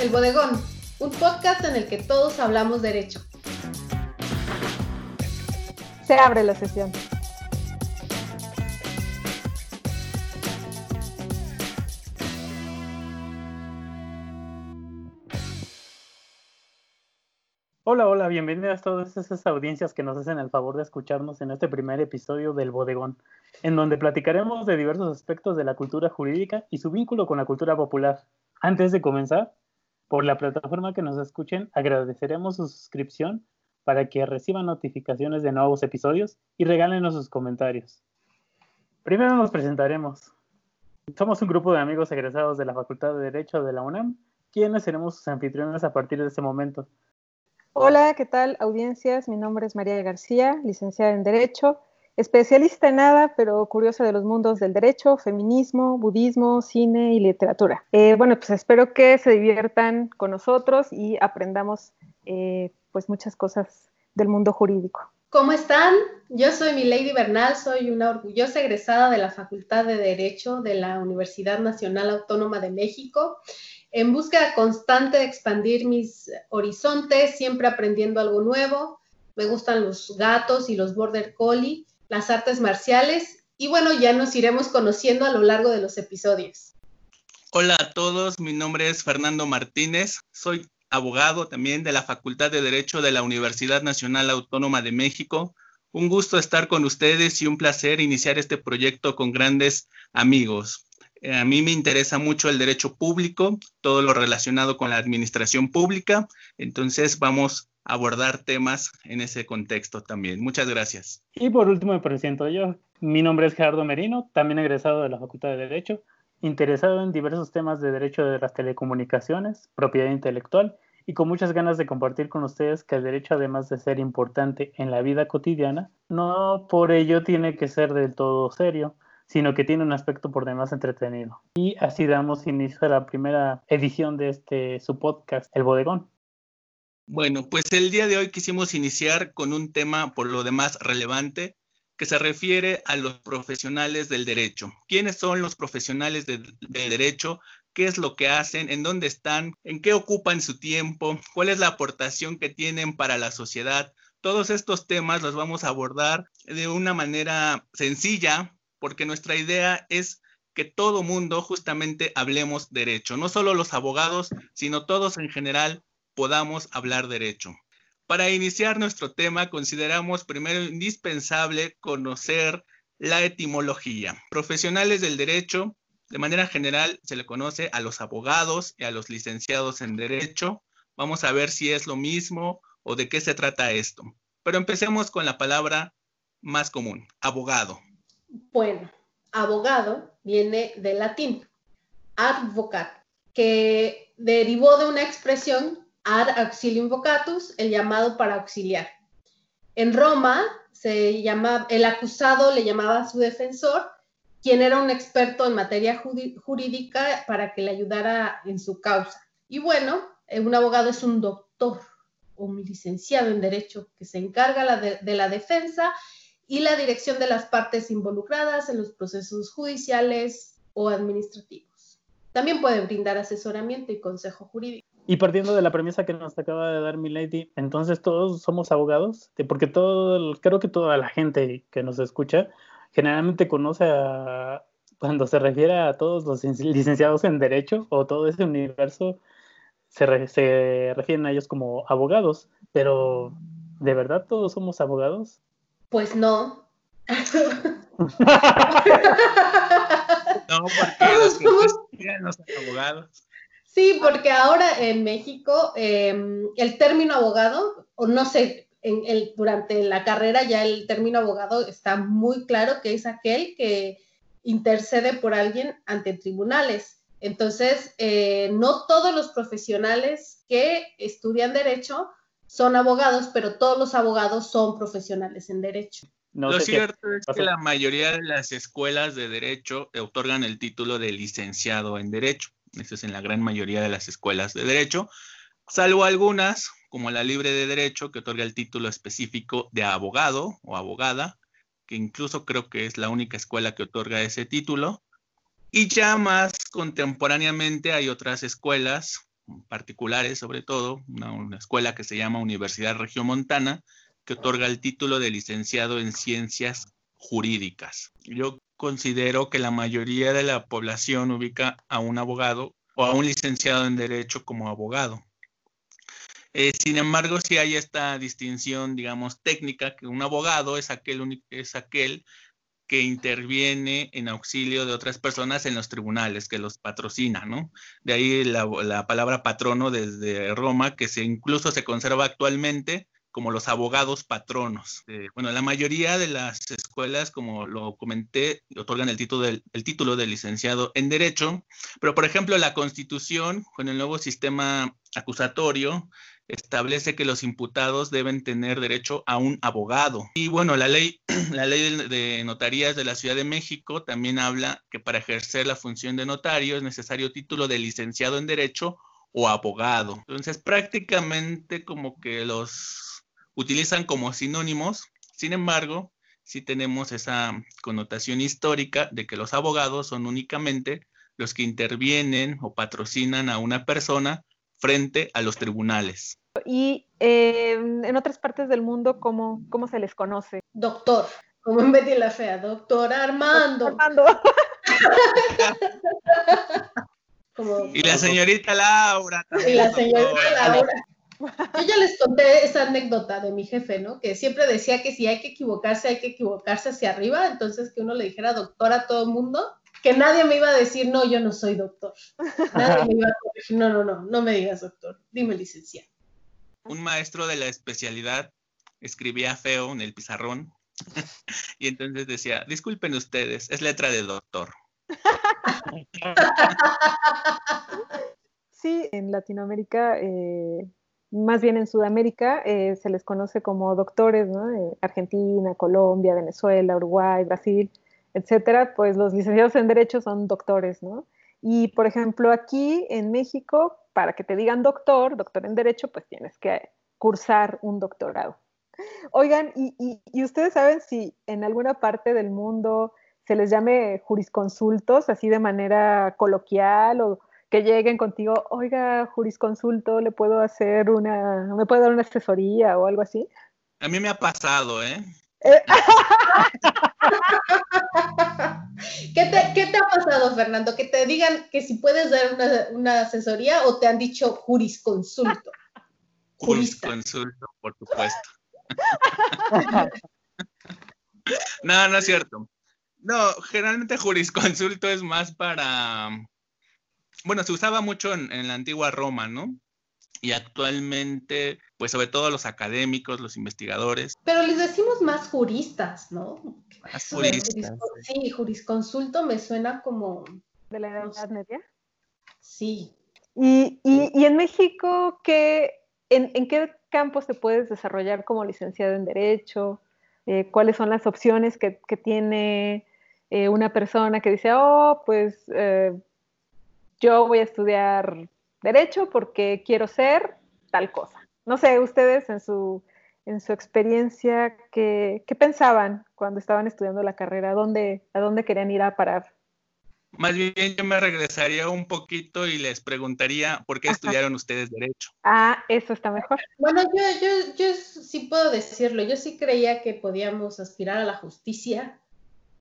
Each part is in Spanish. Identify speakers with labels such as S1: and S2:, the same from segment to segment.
S1: El Bodegón, un podcast en el que todos hablamos derecho.
S2: Se abre la sesión.
S3: Hola, hola, bienvenidas a todas esas audiencias que nos hacen el favor de escucharnos en este primer episodio del Bodegón, en donde platicaremos de diversos aspectos de la cultura jurídica y su vínculo con la cultura popular. Antes de comenzar, por la plataforma que nos escuchen, agradeceremos su suscripción para que reciban notificaciones de nuevos episodios y regálenos sus comentarios. Primero nos presentaremos. Somos un grupo de amigos egresados de la Facultad de Derecho de la UNAM, quienes seremos sus anfitriones a partir de este momento.
S2: Hola, ¿qué tal audiencias? Mi nombre es María García, licenciada en Derecho, especialista en nada, pero curiosa de los mundos del derecho, feminismo, budismo, cine y literatura. Eh, bueno, pues espero que se diviertan con nosotros y aprendamos eh, pues muchas cosas del mundo jurídico.
S1: ¿Cómo están? Yo soy Milady Bernal, soy una orgullosa egresada de la Facultad de Derecho de la Universidad Nacional Autónoma de México en búsqueda constante de expandir mis horizontes, siempre aprendiendo algo nuevo. Me gustan los gatos y los border collie, las artes marciales y bueno, ya nos iremos conociendo a lo largo de los episodios.
S4: Hola a todos, mi nombre es Fernando Martínez, soy abogado también de la Facultad de Derecho de la Universidad Nacional Autónoma de México. Un gusto estar con ustedes y un placer iniciar este proyecto con grandes amigos. Eh, a mí me interesa mucho el derecho público, todo lo relacionado con la administración pública, entonces vamos abordar temas en ese contexto también. Muchas gracias.
S3: Y por último me presento yo. Mi nombre es Gerardo Merino, también egresado de la Facultad de Derecho, interesado en diversos temas de derecho de las telecomunicaciones, propiedad intelectual y con muchas ganas de compartir con ustedes que el derecho, además de ser importante en la vida cotidiana, no por ello tiene que ser del todo serio sino que tiene un aspecto por demás entretenido. Y así damos inicio a la primera edición de este su podcast, El Bodegón.
S4: Bueno, pues el día de hoy quisimos iniciar con un tema por lo demás relevante que se refiere a los profesionales del derecho. ¿Quiénes son los profesionales del derecho? ¿Qué es lo que hacen? ¿En dónde están? ¿En qué ocupan su tiempo? ¿Cuál es la aportación que tienen para la sociedad? Todos estos temas los vamos a abordar de una manera sencilla, porque nuestra idea es que todo mundo justamente hablemos derecho, no solo los abogados, sino todos en general podamos hablar derecho. Para iniciar nuestro tema, consideramos primero indispensable conocer la etimología. Profesionales del derecho, de manera general, se le conoce a los abogados y a los licenciados en derecho. Vamos a ver si es lo mismo o de qué se trata esto. Pero empecemos con la palabra más común, abogado.
S1: Bueno, abogado viene del latín, advocat, que derivó de una expresión ad auxilium vocatus, el llamado para auxiliar. En Roma, se llama, el acusado le llamaba a su defensor, quien era un experto en materia jurídica para que le ayudara en su causa. Y bueno, eh, un abogado es un doctor o un licenciado en derecho que se encarga de la defensa y la dirección de las partes involucradas en los procesos judiciales o administrativos. También puede brindar asesoramiento y consejo jurídico.
S3: Y partiendo de la premisa que nos acaba de dar Milady, entonces todos somos abogados, porque todo, creo que toda la gente que nos escucha generalmente conoce a, cuando se refiere a todos los licenciados en Derecho o todo ese universo, se, se refieren a ellos como abogados, pero ¿de verdad todos somos abogados?
S1: Pues no.
S4: no, porque los abogados.
S1: Sí, porque ahora en México em, el término abogado, o no sé, en el, durante la carrera ya el término abogado está muy claro que es aquel que intercede por alguien ante tribunales. Entonces, eh, no todos los profesionales que estudian derecho son abogados, pero todos los abogados son profesionales en derecho.
S4: Lo cierto es que la mayoría de las escuelas de derecho otorgan el título de licenciado en derecho. Eso es en la gran mayoría de las escuelas de derecho, salvo algunas, como la Libre de Derecho, que otorga el título específico de abogado o abogada, que incluso creo que es la única escuela que otorga ese título. Y ya más contemporáneamente hay otras escuelas particulares sobre todo, una, escuela que se llama Universidad Regiomontana, que otorga el título de licenciado en ciencias jurídicas. Yo considero que la mayoría de la población ubica a un abogado o a un licenciado en derecho como abogado. Eh, sin embargo, si hay esta distinción, digamos, técnica, que un abogado es aquel, es aquel que interviene en auxilio de otras personas en los tribunales, que los patrocina, ¿no? De ahí la, palabra patrono desde Roma, que se, incluso se conserva actualmente como los abogados patronos. Eh, bueno, la mayoría de las escuelas, como lo comenté, otorgan el título, del, el título de licenciado en Derecho, pero por ejemplo la Constitución, con el nuevo sistema acusatorio, establece que los imputados deben tener derecho a un abogado. Y bueno, la ley, la ley de notarías de la Ciudad de México también habla que para ejercer la función de notario es necesario título de licenciado en Derecho o abogado. Entonces, prácticamente como que los utilizan como sinónimos. Sin embargo, sí tenemos esa connotación histórica de que los abogados son únicamente los que intervienen o patrocinan a una persona frente a los tribunales.
S2: Y em, en otras partes del mundo, ¿cómo, ¿cómo se les conoce?
S1: Doctor, como en Betty la Fea, doctor Armando. Armando.
S4: y la señorita Laura.
S1: y la señorita Laura. Yo ya les conté esa anécdota de mi jefe, ¿no? Que siempre decía que si hay que equivocarse, hay que equivocarse hacia arriba, entonces que uno le dijera doctor a todo el mundo que nadie me iba a decir, no, yo no soy doctor. Nadie me iba a decir, no, no, no, no me digas doctor, dime licenciado.
S4: Un maestro de la especialidad escribía feo en el pizarrón y entonces decía, disculpen ustedes, es letra de doctor.
S2: Sí, en Latinoamérica, eh, más bien en Sudamérica, eh, se les conoce como doctores, ¿no? Eh, Argentina, Colombia, Venezuela, Uruguay, Brasil etcétera, pues los licenciados en Derecho son doctores, ¿no? Y, por ejemplo, aquí en México, para que te digan doctor, doctor en Derecho, pues tienes que cursar un doctorado. Oigan, ¿y, ustedes saben si en alguna parte del mundo se les llame jurisconsultos, así de manera coloquial, o que lleguen contigo, oiga, jurisconsulto, le puedo hacer una, me puede dar una asesoría o algo así?
S4: A mí me ha pasado, ¿eh? eh
S1: ¿Qué, te, ha pasado, Fernando? Que te digan que si puedes dar una, asesoría o te han dicho jurisconsulto.
S4: Jurisconsulto, por supuesto. no, no es cierto. No, generalmente jurisconsulto es más para. Bueno, se usaba mucho en la antigua Roma, ¿no? y actualmente, pues sobre todo los académicos, los investigadores.
S1: Pero les decimos más juristas, ¿no?
S4: Más juristas.
S1: Sí, jurisconsulto me suena como...
S2: ¿De la Edad Media?
S1: Sí.
S2: ¿Y, y, en México qué, en, en, qué campos te puedes desarrollar como licenciado en Derecho? Eh, ¿Cuáles son las opciones que, que tiene eh, una persona que dice, oh, pues eh, yo voy a estudiar derecho porque quiero ser tal cosa. No sé, ustedes en su, en su experiencia, ¿qué, pensaban cuando estaban estudiando la carrera? ¿A dónde, ¿A dónde querían ir a parar?
S4: Más bien yo me regresaría un poquito y les preguntaría por qué estudiaron ustedes derecho.
S2: Ah, eso está mejor.
S1: Bueno, yo, yo, yo sí puedo decirlo. Yo sí creía que podíamos aspirar a la justicia,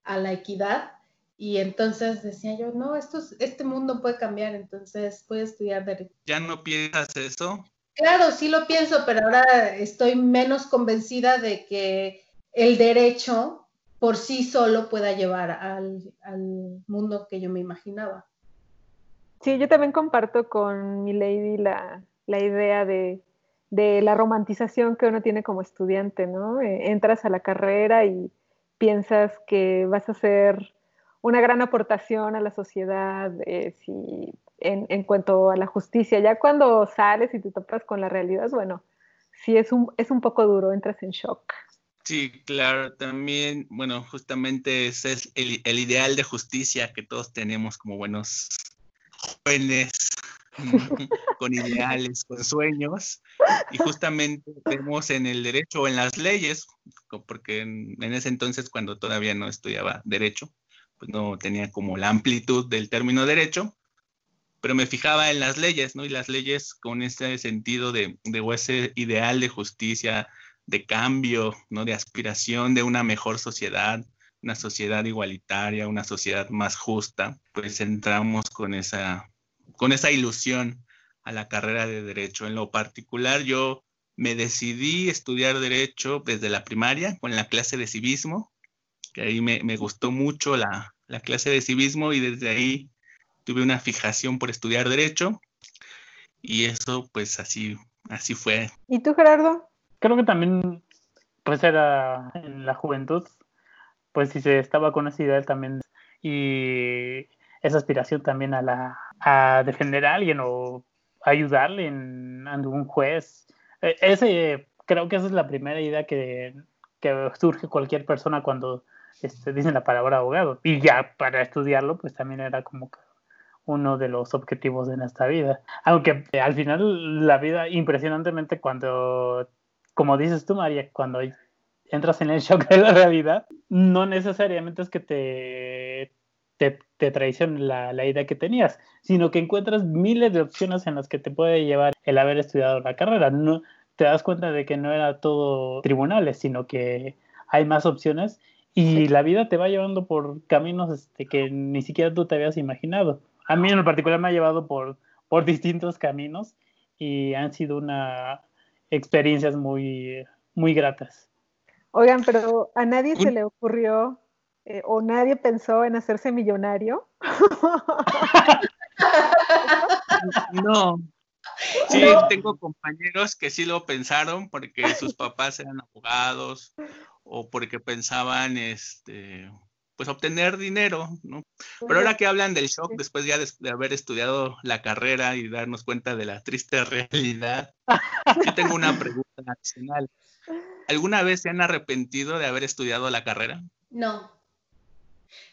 S1: a la equidad, y entonces decía yo, no, esto, este mundo puede cambiar, entonces puedo estudiar derecho.
S4: ¿Ya no piensas eso?
S1: Claro, sí lo pienso, pero ahora estoy menos convencida de que el derecho por sí solo pueda llevar al, mundo que yo me imaginaba.
S2: Sí, yo también comparto con mi lady la, idea de, de, la romantización que uno tiene como estudiante, ¿no? Eh, entras a la carrera y piensas que vas a ser una gran aportación a la sociedad eh, en, cuanto a la justicia. Ya cuando sales y te topas con la realidad, bueno, sí es un, es un poco duro, entras en shock.
S4: Sí, claro, también, bueno, justamente ese es el, el ideal de justicia que todos tenemos como buenos jóvenes con ideales, con sueños, y justamente vemos en el derecho o en las leyes, porque en, ese entonces cuando todavía no estudiaba derecho, pues no tenía como la amplitud del término derecho, pero me fijaba en las leyes, ¿no? Y las leyes con ese sentido de, de ese ideal de justicia, de cambio, ¿no? De aspiración de una mejor sociedad, una sociedad igualitaria, una sociedad más justa, pues entramos con esa, con esa ilusión a la carrera de derecho. En lo particular, yo me decidí estudiar derecho desde la primaria con la clase de civismo, que ahí me, me gustó mucho la, la clase de civismo y desde ahí tuve una fijación por estudiar derecho y eso pues así, así fue.
S2: ¿Y tú, Gerardo?
S3: Creo que también pues era en la juventud, pues si se estaba con esa idea también y esa aspiración también a la a defender a alguien o ayudarle en algún juez. E, ese creo que esa es la primera idea que, que surge cualquier persona cuando este, dicen la palabra abogado. Y ya para estudiarlo, pues también era como uno de los objetivos de nuestra vida. Aunque eh, al final la vida, impresionantemente, cuando, como dices tú, María, cuando entras en el shock de la realidad, no necesariamente es que te, te, te traicione la, la, idea que tenías, sino que encuentras miles de opciones en las que te puede llevar el haber estudiado la carrera. No, te das cuenta de que no era todo tribunales, sino que hay más opciones y la vida te va llevando por caminos este, que ni siquiera tú te habías imaginado a mí en particular me ha llevado por, por distintos caminos y han sido una experiencias muy, muy gratas.
S2: Oigan, pero a nadie se le ocurrió eh, o nadie pensó en hacerse millonario.
S4: no. Sí, tengo compañeros que sí lo pensaron porque sus papás eran abogados o porque pensaban, este, pues obtener dinero, ¿no? Pero ahora que hablan del shock después ya de, haber estudiado la carrera y darnos cuenta de la triste realidad, yo tengo una pregunta adicional. ¿Alguna vez se han arrepentido de haber estudiado la carrera?
S1: No.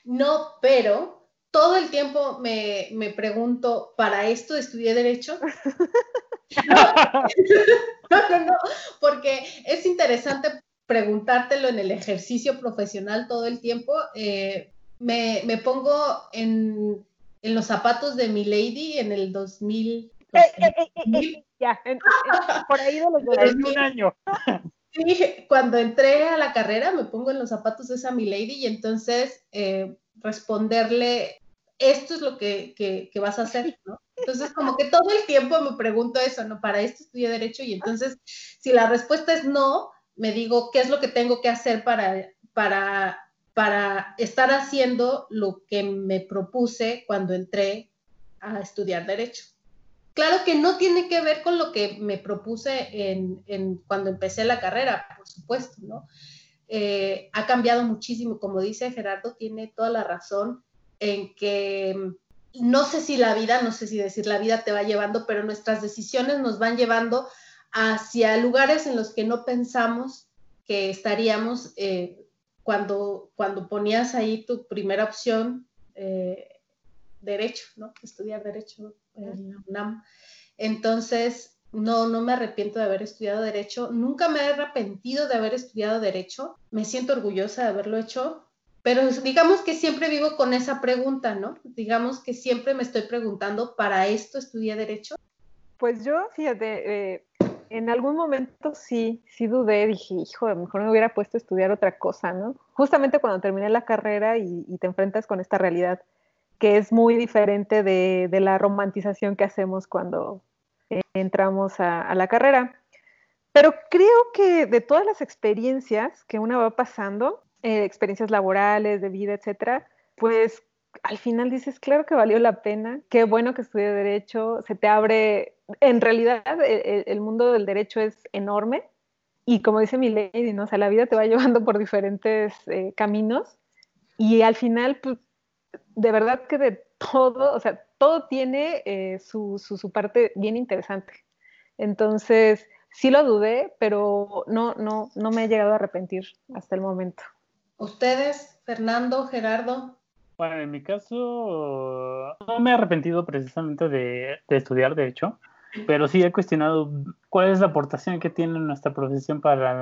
S1: No, pero todo el tiempo me, me pregunto, ¿para esto estudié derecho? no, no, no, porque es interesante preguntártelo en el ejercicio profesional todo el tiempo, eh, me, me, pongo en, en, los zapatos de mi lady en el 2000. Eh,
S2: eh, ya, por ahí de los 2000. un año.
S1: Sí, cuando entré a la carrera me pongo en los zapatos de esa mi lady y entonces responderle, esto es lo que, que, que, vas a hacer, ¿no? Entonces, como que todo el tiempo me pregunto eso, ¿no? Para esto estudié derecho y entonces, si la respuesta es no, me digo qué es lo que tengo que hacer para, para, para estar haciendo lo que me propuse cuando entré a estudiar derecho. Claro que no tiene que ver con lo que me propuse en, en cuando empecé la carrera, por supuesto, ¿no? Eh, ha cambiado muchísimo, como dice Gerardo, tiene toda la razón en que no sé si la vida, no sé si decir la vida te va llevando, pero nuestras decisiones nos van llevando hacia lugares en los que no pensamos que estaríamos eh, cuando, cuando ponías ahí tu primera opción, eh, derecho, ¿no? Estudiar derecho en UNAM. Entonces, no, no me arrepiento de haber estudiado derecho. Nunca me he arrepentido de haber estudiado derecho. Me siento orgullosa de haberlo hecho. Pero digamos que siempre vivo con esa pregunta, ¿no? Digamos que siempre me estoy preguntando, ¿para esto estudié derecho?
S2: Pues yo, fíjate, eh, en algún momento sí, sí dudé, dije, hijo, mejor me hubiera puesto a estudiar otra cosa, ¿no? Justamente cuando terminé la carrera y, te enfrentas con esta realidad que es muy diferente de, la romantización que hacemos cuando entramos a, la carrera. Pero creo que de todas las experiencias que una va pasando, eh, experiencias laborales, de vida, etcétera, pues al final dices, claro que valió la pena, qué bueno que estudié Derecho, se te abre, en realidad el, mundo del derecho es enorme y como dice mi lady, ¿no? o sea, la vida te va llevando por diferentes eh, caminos y al final, pues, de verdad que de todo, o sea, todo tiene eh, su, su, su, parte bien interesante. Entonces, sí lo dudé, pero no, no, no me he llegado a arrepentir hasta el momento.
S1: ¿Ustedes, Fernando, Gerardo?
S3: Bueno, en mi caso, no me he arrepentido precisamente de, estudiar Derecho, pero sí he cuestionado cuál es la aportación que tiene nuestra profesión para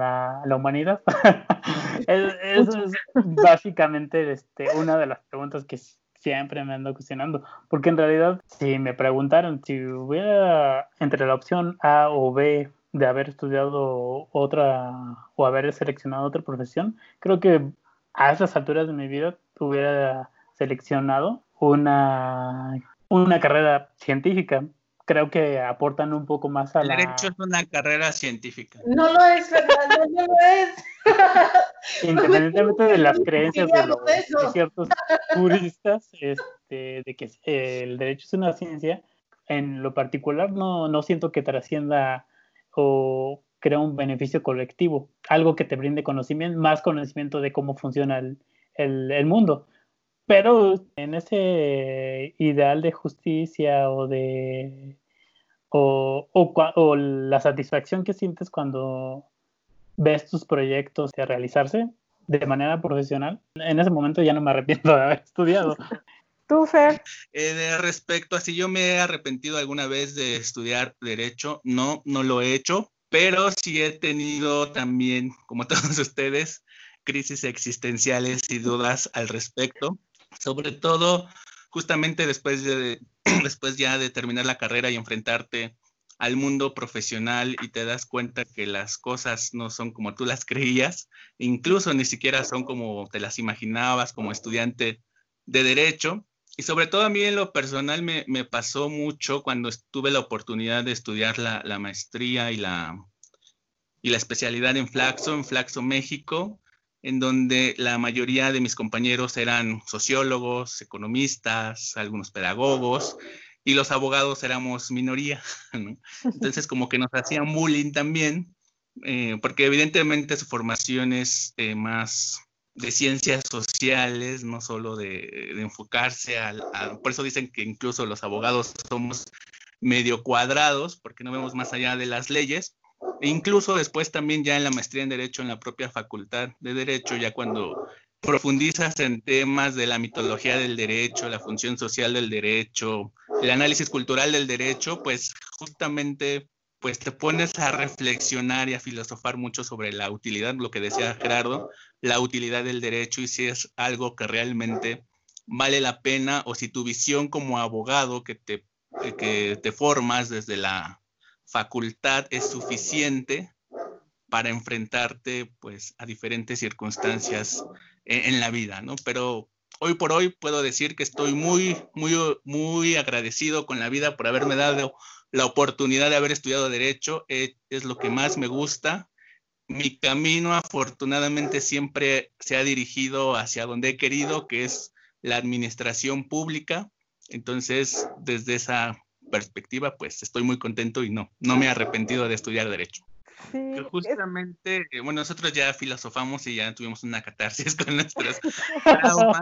S3: la, humanidad. Eso es básicamente este, una de las preguntas que siempre me ando cuestionando, porque en realidad si me preguntaron si hubiera entre la opción A o B de haber estudiado otra o haber seleccionado otra profesión, creo que a esas alturas de mi vida hubiera seleccionado una, una carrera científica. Creo que aportan un poco más a
S4: el
S3: la...
S4: derecho es una carrera científica.
S1: No lo es, Fernando, no lo es.
S3: Independientemente de las creencias de, los, de ciertos juristas, este, de que el derecho es una ciencia, en lo particular no, no siento que trascienda o crea un beneficio colectivo, algo que te brinde conocimiento, más conocimiento de cómo funciona el, el, el mundo. Pero en ese ideal de justicia o de o, o, o, la satisfacción que sientes cuando ves tus proyectos realizarse de manera profesional, en ese momento ya no me arrepiento de haber estudiado.
S2: ¿Tú, Fer?
S4: Eh, de respecto a si yo me he arrepentido alguna vez de estudiar derecho, no, no lo he hecho, pero sí he tenido también, como todos ustedes, crisis existenciales y dudas al respecto sobre todo justamente después, de, después ya de terminar la carrera y enfrentarte al mundo profesional y te das cuenta que las cosas no son como tú las creías, incluso ni siquiera son como te las imaginabas como estudiante de derecho. Y sobre todo a mí en lo personal me, me pasó mucho cuando tuve la oportunidad de estudiar la, la maestría y la, y la especialidad en Flaxo, en Flaxo, México en donde la mayoría de mis compañeros eran sociólogos, economistas, algunos pedagogos, y los abogados éramos minoría. Entonces, como que nos hacían bullying también, eh, porque evidentemente su formación es eh, más de ciencias sociales, no solo de, enfocarse al, Por eso dicen que incluso los abogados somos medio cuadrados, porque no vemos más allá de las leyes, e incluso después también ya en la maestría en Derecho, en la propia facultad de Derecho, ya cuando profundizas en temas de la mitología del derecho, la función social del derecho, el análisis cultural del derecho, pues justamente pues te pones a reflexionar y a filosofar mucho sobre la utilidad, lo que decía Gerardo, la utilidad del derecho y si es algo que realmente vale la pena o si tu visión como abogado que te, que te formas desde la facultad es suficiente para enfrentarte pues a diferentes circunstancias en, la vida, ¿no? Pero hoy por hoy puedo decir que estoy muy, muy, muy agradecido con la vida por haberme dado la oportunidad de haber estudiado derecho, eh, es lo que más me gusta. Mi camino afortunadamente siempre se ha dirigido hacia donde he querido, que es la administración pública. Entonces, desde esa perspectiva, pues estoy muy contento y no, no me he arrepentido de estudiar Derecho. Sí, justamente, eh, bueno, nosotros ya filosofamos y ya tuvimos una catarsis con nuestras traumas.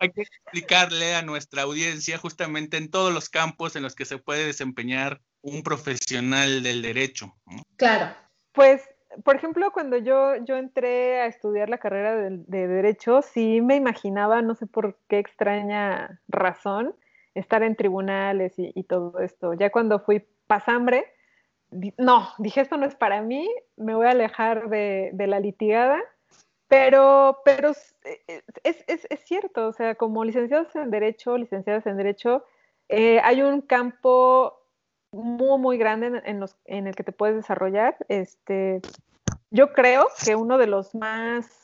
S4: Hay que explicarle a nuestra audiencia justamente en todos los campos en los que se puede desempeñar un profesional del derecho.
S2: Claro. Pues, por ejemplo, cuando yo, yo entré a estudiar la carrera de, de Derecho, sí me imaginaba, no sé por qué extraña razón, estar en tribunales y, todo esto. Ya cuando fui pasambre, no, dije esto no es para mí, me voy a alejar de, la litigada, pero, pero es, es, cierto, o sea, como licenciados en Derecho, licenciadas en Derecho, eh, hay un campo muy, muy grande en, los, en, el que te puedes desarrollar. Este, yo creo que uno de los más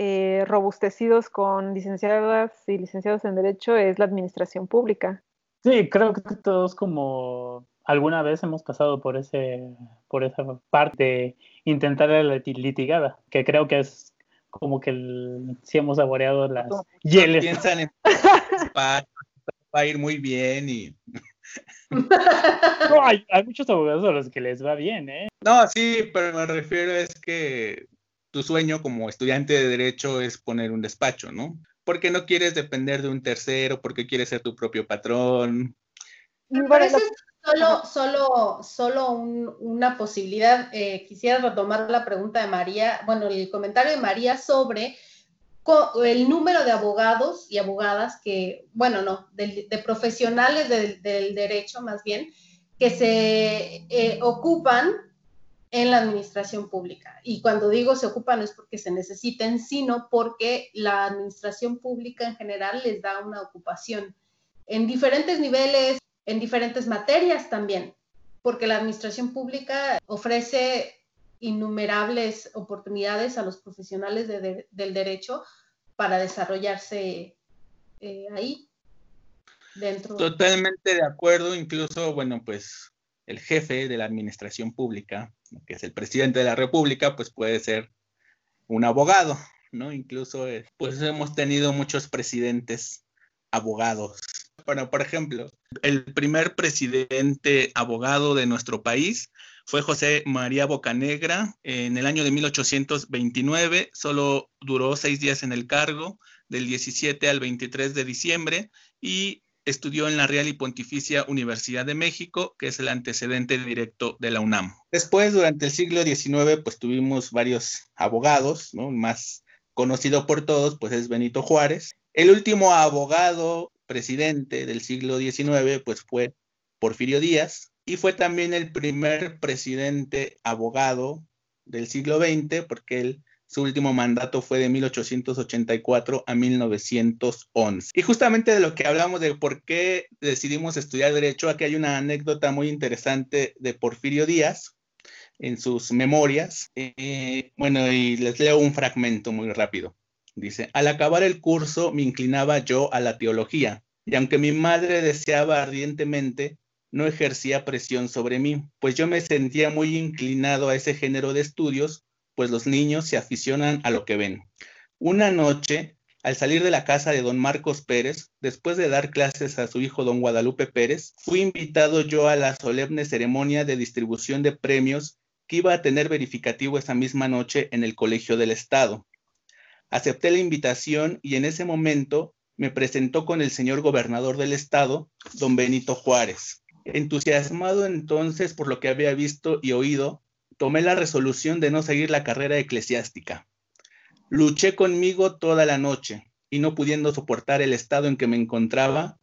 S2: eh, robustecidos con licenciadas y licenciados en Derecho es la administración pública.
S3: Sí, creo que todos como alguna vez hemos pasado por ese por esa parte de intentar la litigada, que creo que es como que el, sí hemos saboreado las hieles.
S4: Piensan en va a ir muy bien y
S3: no, hay, hay, muchos abogados a los que les va bien, ¿eh?
S4: No, sí, pero me refiero es que tu sueño como estudiante de derecho es poner un despacho, ¿no? Porque no quieres depender de un tercero, porque quieres ser tu propio patrón.
S1: Pero eso es solo, solo, solo una posibilidad. Eh, quisiera retomar la pregunta de María, bueno, el comentario de María sobre el número de abogados y abogadas que, bueno, no, de, profesionales del, derecho más bien, que se eh, ocupan en la administración pública. Y cuando digo se ocupan no es porque se necesiten, sino porque la administración pública en general les da una ocupación en diferentes niveles, en diferentes materias también, porque la administración pública ofrece innumerables oportunidades a los profesionales del derecho para desarrollarse eh, ahí dentro.
S4: Totalmente de acuerdo, incluso, bueno, pues el jefe de la administración pública, que es el presidente de la República, pues puede ser un abogado, ¿no? Incluso, eh, pues hemos tenido muchos presidentes abogados. Bueno, por ejemplo, el primer presidente abogado de nuestro país fue José María Bocanegra en el año de 1829, solo duró seis días en el cargo, del 17 al 23 de diciembre, y estudió en la Real y Pontificia Universidad de México, que es el antecedente directo de la UNAM. Después, durante el siglo XIX, pues tuvimos varios abogados, ¿no? más conocido por todos, pues es Benito Juárez. El último abogado presidente del siglo XIX, pues fue Porfirio Díaz, y fue también el primer presidente abogado del siglo XX, porque él, su último mandato fue de 1884 a 1911. Y justamente de lo que hablamos de por qué decidimos estudiar derecho, aquí hay una anécdota muy interesante de Porfirio Díaz en sus memorias. Eh, bueno, y les leo un fragmento muy rápido. Dice, al acabar el curso me inclinaba yo a la teología, y aunque mi madre deseaba ardientemente no ejercía presión sobre mí, pues yo me sentía muy inclinado a ese género de estudios, pues los niños se aficionan a lo que ven. Una noche, al salir de la casa de don Marcos Pérez, después de dar clases a su hijo don Guadalupe Pérez, fui invitado yo a la solemne ceremonia de distribución de premios que iba a tener verificativo esa misma noche en el Colegio del Estado. Acepté la invitación y en ese momento me presentó con el señor gobernador del estado, don Benito Juárez. Entusiasmado entonces por lo que había visto y oído, tomé la resolución de no seguir la carrera eclesiástica. Luché conmigo toda la noche y no pudiendo soportar el estado en que me encontraba,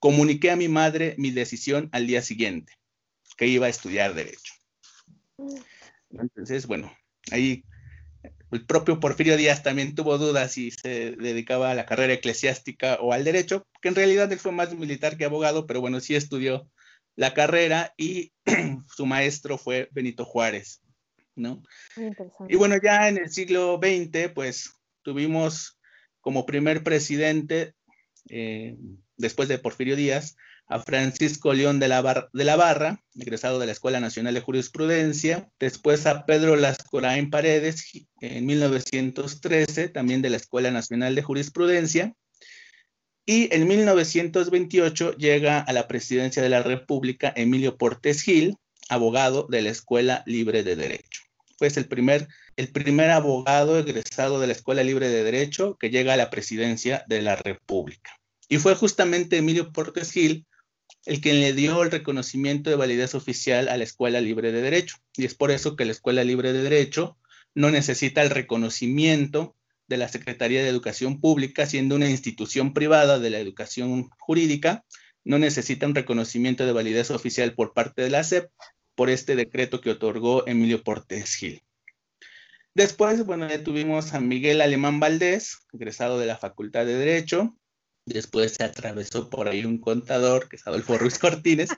S4: comuniqué a mi madre mi decisión al día siguiente, que iba a estudiar derecho. Entonces, bueno, ahí el propio Porfirio Díaz también tuvo dudas si se dedicaba a la carrera eclesiástica o al derecho, que en realidad él fue más militar que abogado, pero bueno, sí estudió la carrera y su maestro fue Benito Juárez, ¿no? Y bueno, ya en el siglo XX, pues tuvimos como primer presidente, eh, después de Porfirio Díaz, a Francisco León de la, de la Barra, egresado de la Escuela Nacional de Jurisprudencia, después a Pedro Lascorain Paredes en 1913, también de la Escuela Nacional de Jurisprudencia, y en 1928 llega a la presidencia de la República Emilio Portes Gil, abogado de la Escuela Libre de Derecho. Fue el primer, el primer abogado egresado de la Escuela Libre de Derecho que llega a la presidencia de la República. Y fue justamente Emilio Portes Gil el quien le dio el reconocimiento de validez oficial a la Escuela Libre de Derecho. Y es por eso que la Escuela Libre de Derecho no necesita el reconocimiento de la Secretaría de Educación Pública, siendo una institución privada de la educación jurídica, no necesita un reconocimiento de validez oficial por parte de la SEP por este decreto que otorgó Emilio Portes Gil. Después, bueno, tuvimos a Miguel Alemán Valdés, egresado de la Facultad de Derecho. Después se atravesó por ahí un contador, que es Adolfo Ruiz Cortines.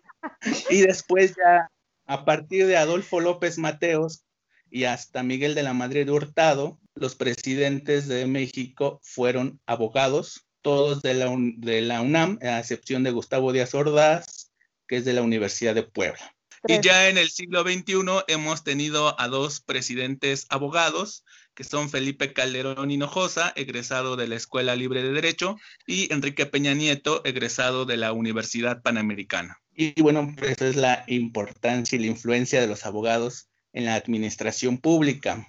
S4: y después ya, a partir de Adolfo López Mateos y hasta Miguel de la Madrid Hurtado, los presidentes de México fueron abogados, todos de la, de la UNAM, a excepción de Gustavo Díaz Ordaz, que es de la Universidad de Puebla. Y ya en el siglo XXI hemos tenido a dos presidentes abogados, que son Felipe Calderón Hinojosa, egresado de la Escuela Libre de Derecho, y Enrique Peña Nieto, egresado de la Universidad Panamericana. Y bueno, pues esa es la importancia y la influencia de los abogados en la administración pública.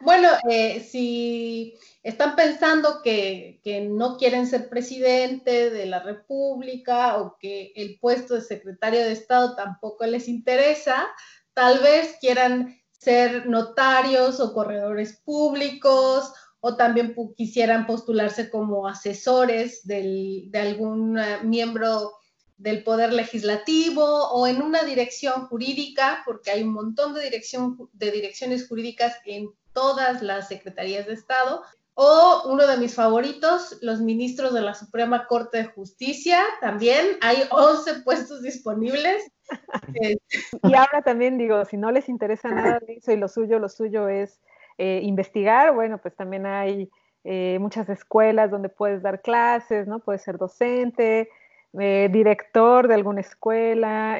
S1: Bueno, eh, si están pensando que, no quieren ser presidente de la República o que el puesto de secretario de Estado tampoco les interesa, tal vez quieran ser notarios o corredores públicos o también quisieran postularse como asesores de algún eh, miembro del poder legislativo o en una dirección jurídica, porque hay un montón de, dirección, de direcciones jurídicas en todas las secretarías de Estado, o uno de mis favoritos, los ministros de la Suprema Corte de Justicia, también hay 11 puestos disponibles.
S2: y ahora también digo, si no les interesa nada de eso y lo suyo, lo suyo es eh, investigar, bueno, pues también hay eh, muchas escuelas donde puedes dar clases, ¿no? Puedes ser docente, eh, director de alguna escuela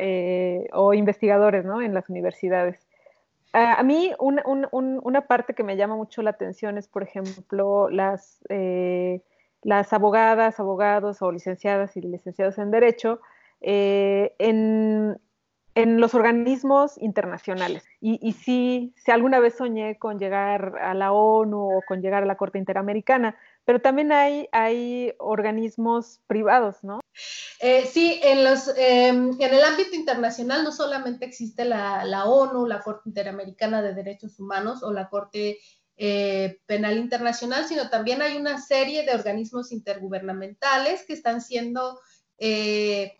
S2: o investigadores, ¿no? En las universidades. A mí una parte que me llama mucho la atención es, por ejemplo, las, las abogadas, abogados o licenciadas y licenciados en Derecho en, en los organismos internacionales. Y, y sí, si alguna vez soñé con llegar a la ONU o con llegar a la Corte Interamericana, pero también hay, hay organismos privados, ¿no?
S1: Eh, sí, en, los, em, en el ámbito internacional no solamente existe la, la, ONU, la Corte Interamericana de Derechos Humanos o la Corte eh, Penal Internacional, sino también hay una serie de organismos intergubernamentales que están siendo... Eh,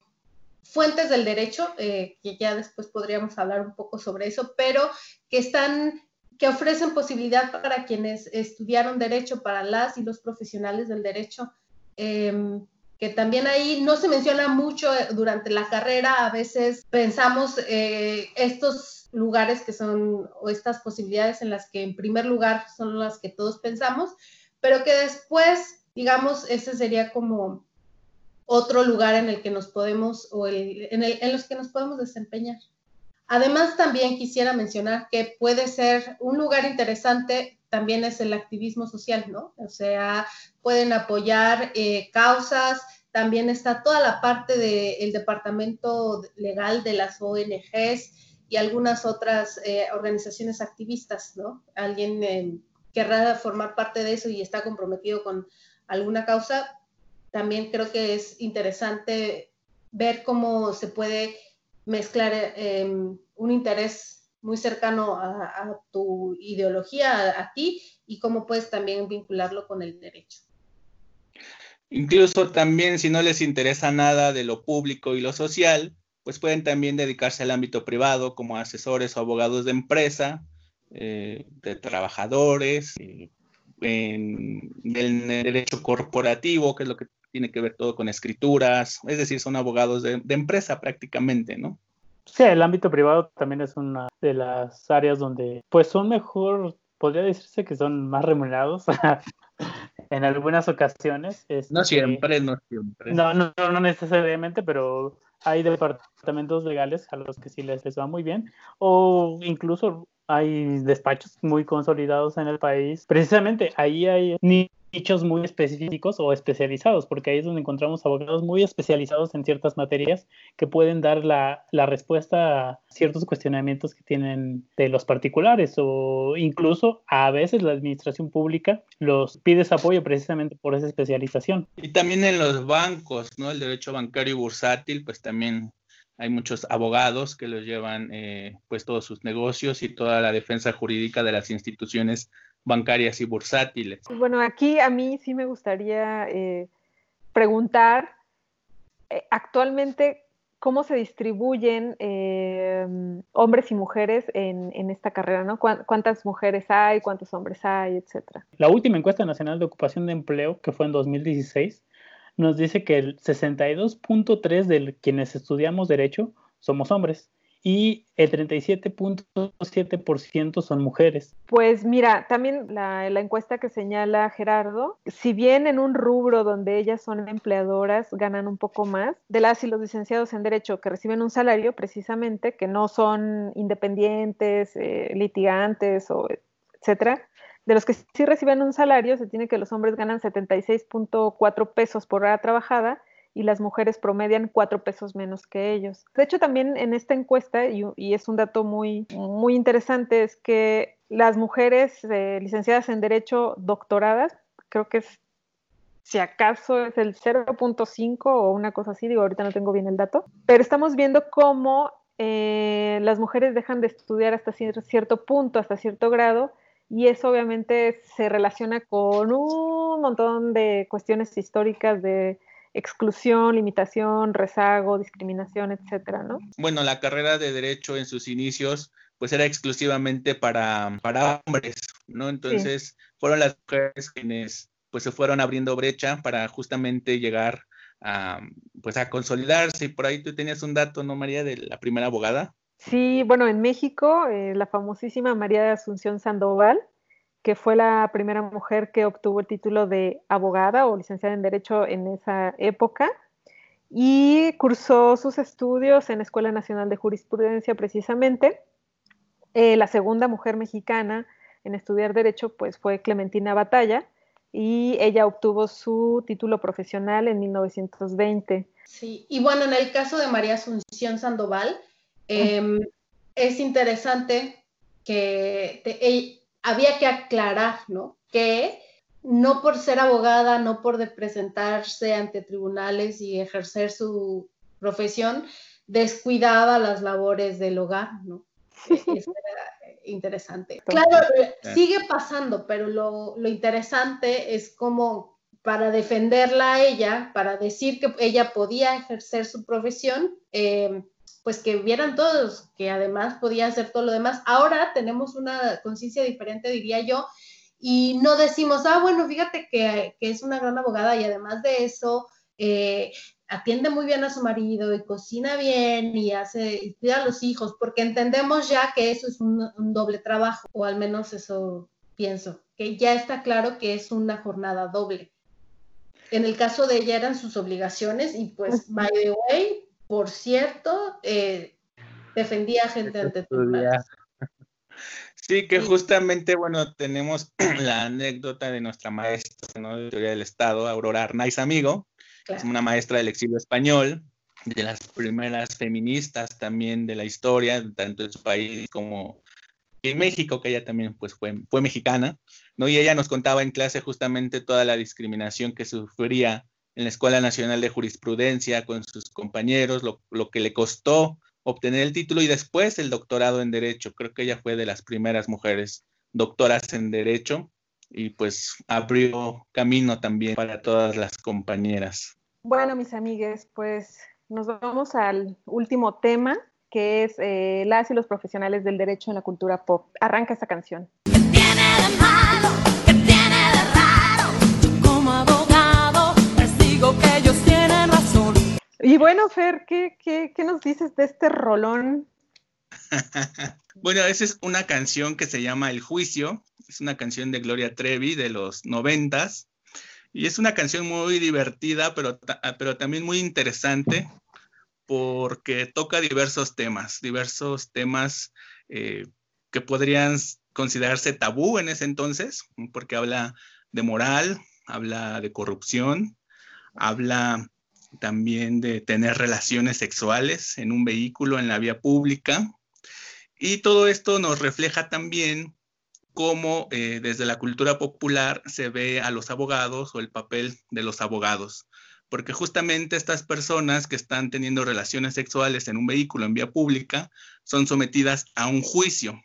S1: fuentes del derecho, que ya después podríamos hablar un poco sobre eso, pero que están, que ofrecen posibilidad para quienes estudiaron derecho, para las y los profesionales del derecho, em, que también ahí no se menciona mucho eh, durante la carrera, a veces pensamos eh, estos lugares que son, o estas posibilidades en las que en primer lugar son las que todos pensamos, pero que después, digamos, ese sería como otro lugar en el que nos podemos o en, en los que nos podemos desempeñar. Además, también quisiera mencionar que puede ser un lugar interesante también es el activismo social, ¿no? O sea, pueden apoyar eh, causas, también está toda la parte del departamento legal de las ONGs y algunas otras eh, organizaciones activistas, ¿no? Alguien eh, querrá formar parte de eso y está comprometido con alguna causa, también creo que es interesante ver cómo se puede mezclar em, un interés muy cercano a, tu ideología, a, ti, y cómo puedes también vincularlo con el derecho.
S4: Incluso también si no les interesa nada de lo público y lo social, pues pueden también dedicarse al ámbito privado como asesores o abogados de empresa, eh, de trabajadores, en, el derecho corporativo, que es lo que tiene que ver todo con escrituras, es decir, son abogados de, empresa prácticamente, ¿no?
S3: Sí, el ámbito privado también es una de las áreas donde pues son mejor, podría decirse que son más remunerados en algunas ocasiones.
S4: no siempre, no siempre.
S3: No, no, no necesariamente, pero hay departamentos legales a los que sí les, les va muy bien, o incluso hay despachos muy consolidados en el país. Precisamente ahí hay nichos muy específicos o especializados, porque ahí es donde encontramos abogados muy especializados en ciertas materias que pueden dar la, la, respuesta a ciertos cuestionamientos que tienen de los particulares o incluso a veces la administración pública los pide apoyo precisamente por esa especialización.
S4: Y también en los bancos, ¿no? El derecho bancario y bursátil, pues también hay muchos abogados que los llevan eh, pues todos sus negocios y toda la defensa jurídica de las instituciones bancarias y bursátiles.
S2: Bueno, aquí a mí sí me gustaría eh, preguntar eh, actualmente cómo se distribuyen hombres y mujeres en, esta carrera, ¿no? ¿Cuántas mujeres hay, cuántos hombres hay, etcétera?
S3: La última encuesta nacional de ocupación de empleo, que fue en 2016, nos dice que el 62.3 de quienes estudiamos derecho somos hombres y el 37.7% son mujeres.
S2: Pues mira, también la, encuesta que señala Gerardo, si bien en un rubro donde ellas son empleadoras ganan un poco más, de las y los licenciados en Derecho que reciben un salario precisamente, que no son independientes, eh, litigantes o etcétera, de los que sí reciben un salario, se tiene que los hombres ganan 76.4 pesos por hora trabajada y las mujeres promedian 4 pesos menos que ellos. De hecho, también en esta encuesta, y, es un dato muy, muy interesante, es que las mujeres eh, licenciadas en Derecho doctoradas, creo que es, si acaso es el 0.5 o una cosa así, digo, ahorita no tengo bien el dato, pero estamos viendo cómo eh, las mujeres dejan de estudiar hasta cierto punto, hasta cierto grado, y eso obviamente se relaciona con un montón de cuestiones históricas de exclusión, limitación, rezago, discriminación, etcétera, ¿no?
S4: Bueno, la carrera de Derecho en sus inicios pues era exclusivamente para, para hombres, ¿no? Entonces fueron las mujeres quienes pues se fueron abriendo brecha para justamente llegar a, pues a consolidarse. Y por ahí tú tenías un dato, ¿no, María, de la primera abogada?
S2: Sí, bueno, en México, eh, la famosísima María de Asunción Sandoval, que fue la primera mujer que obtuvo el título de abogada o licenciada en Derecho en esa época, y cursó sus estudios en la Escuela Nacional de Jurisprudencia precisamente. Eh, la segunda mujer mexicana en estudiar Derecho pues, fue Clementina Batalla, y ella obtuvo su título profesional en 1920.
S1: Sí, y bueno, en el caso de María Asunción Sandoval, em, es interesante que había que aclarar, ¿no? Que no por ser abogada, no por presentarse ante tribunales y ejercer su profesión, descuidaba las labores del hogar, ¿no? interesante. Claro, sigue pasando, pero lo, interesante es como para defenderla a ella, para decir que ella podía ejercer su profesión, em, pues que vieran todos que además podía hacer todo lo demás. Ahora tenemos una conciencia diferente, diría yo, y no decimos, ah, bueno, fíjate que, que es una gran abogada y además de eso, eh, atiende muy bien a su marido y cocina bien y hace y cuida a los hijos, porque entendemos ya que eso es un, doble trabajo, o al menos eso pienso, que ya está claro que es una jornada doble. En el caso de ella eran sus obligaciones y pues, by the way, por cierto, eh, defendía gente ante tribunales.
S4: Sí, que justamente, bueno, tenemos la anécdota de nuestra maestra ¿no? de teoría del Estado, Aurora Arnaiz Amigo, es una maestra del exilio español, de las primeras feministas también de la historia, tanto en su país como en México, que ella también pues, fue, fue mexicana, ¿no? Y ella nos contaba en clase justamente toda la discriminación que sufría en la Escuela Nacional de Jurisprudencia con sus compañeros, lo, lo que le costó obtener el título y después el doctorado en Derecho. Creo que ella fue de las primeras mujeres doctoras en Derecho y pues abrió camino también para todas las compañeras.
S2: Bueno, mis amigues, pues nos vamos al último tema, que es eh, las y los profesionales del derecho en la cultura pop. Arranca esta canción. ¿Qué tiene Y bueno, Fer, ¿qué, qué, qué nos dices de este rolón?
S4: bueno, esa es una canción que se llama El Juicio. Es una canción de Gloria Trevi de los noventas. Y es una canción muy divertida, pero, ah, pero también muy interesante porque toca diversos temas, diversos temas eh, que podrían considerarse tabú en ese entonces, porque habla de moral, habla de corrupción, habla también de tener relaciones sexuales en un vehículo, en la vía pública. Y todo esto nos refleja también cómo eh, desde la cultura popular se ve a los abogados o el papel de los abogados. Porque justamente estas personas que están teniendo relaciones sexuales en un vehículo en vía pública son sometidas a un juicio.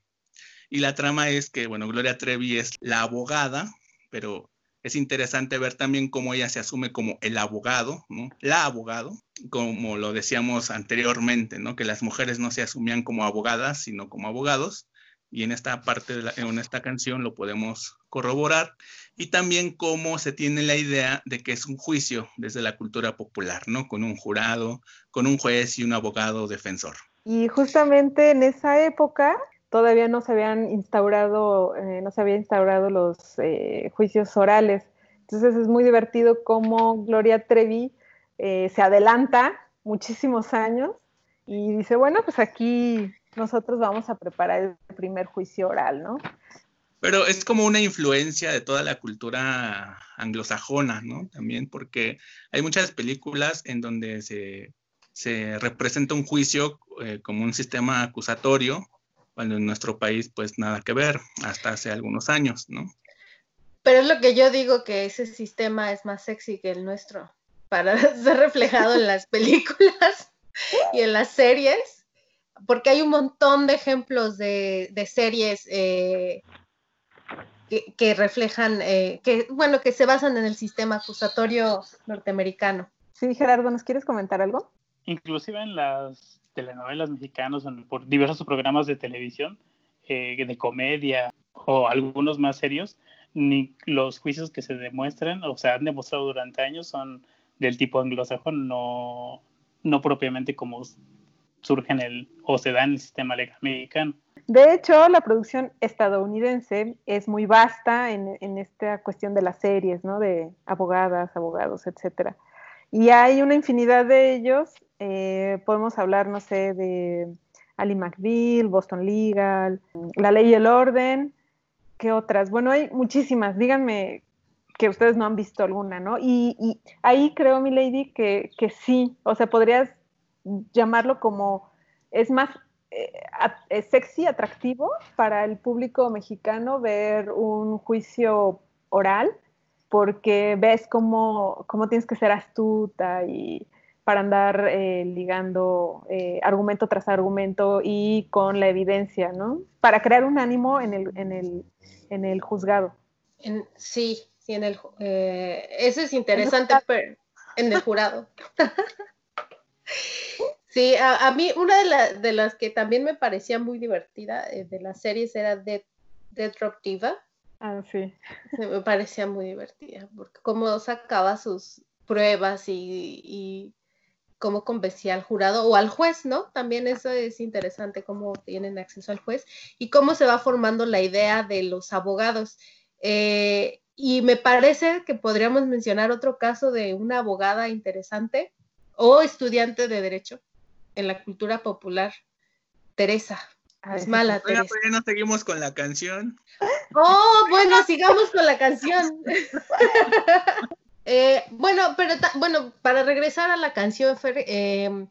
S4: Y la trama es que, bueno, Gloria Trevi es la abogada, pero es interesante ver también cómo ella se asume como el abogado. La abogado, como lo decíamos anteriormente, ¿no? Que las mujeres no se asumían como abogadas, sino como abogados y en esta parte, de en esta canción lo podemos corroborar, y también cómo se tiene la idea de que es un juicio desde la cultura popular, ¿no? Con un jurado, con un juez y un abogado defensor.
S2: Y justamente en esa época todavía no se habían instaurado, eh, no se habían instaurado los eh, juicios orales. Entonces es muy divertido cómo Gloria Trevi eh, se adelanta muchísimos años y dice, bueno, pues aquí nosotros vamos a preparar el primer juicio oral, ¿no?
S4: Pero es como una influencia de toda la cultura anglosajona, ¿no? También porque hay muchas películas en donde se, representa un juicio como un sistema acusatorio, cuando en nuestro país pues nada que ver, hasta hace algunos años, ¿no?
S1: Pero es lo que yo digo que ese sistema es más sexy que el nuestro, para ser reflejado en las películas y en las series porque hay un montón de ejemplos de, series eh, que, reflejan, eh, que, bueno, que se basan en el sistema acusatorio norteamericano.
S2: Sí, Gerardo, ¿nos quieres comentar algo?
S3: Inclusive en las telenovelas mexicanas, por diversos programas de televisión, eh, de comedia o algunos más serios, ni los juicios que se demuestran o se han demostrado durante años son del tipo anglosajón, no, no propiamente como surgen el o se da en el sistema legal mexicano.
S2: De hecho, la producción estadounidense es muy vasta en, en, esta cuestión de las series, ¿no? De abogadas, abogados, etcétera. Y hay una infinidad de ellos. Eh, podemos hablar, no sé, de Ali McBeal, Boston Legal, La Ley y el Orden. ¿Qué otras? Bueno, hay muchísimas. Díganme que ustedes no han visto alguna, ¿no? Y, ahí creo, mi lady, que, que sí. O sea, podrías llamarlo como, es más eh, sexy, atractivo para el público mexicano ver un juicio oral, porque ves cómo, cómo tienes que ser astuta y para andar eh, ligando eh, argumento tras argumento y con la evidencia, ¿no? Para crear un ánimo en el, en el, en el juzgado.
S1: En, sí, sí, en el, eso es interesante, pero en el jurado. Sí, a, mí una de, de, las que también me parecía muy divertida eh, de las series era Dead, Drop Diva.
S2: Ah, sí.
S1: Me parecía muy divertida, porque cómo sacaba sus pruebas y, y cómo convencía al jurado o al juez, ¿no? También eso es interesante, cómo tienen acceso al juez y cómo se va formando la idea de los abogados. Eh, y me parece que podríamos mencionar otro caso de una abogada interesante o estudiante de derecho en la cultura popular. Teresa. Es mala, Teresa.
S4: Pues ya no seguimos con la canción.
S1: Oh, bueno, sigamos con la canción. Eh, bueno, pero bueno, para regresar a la canción, Fer, eh,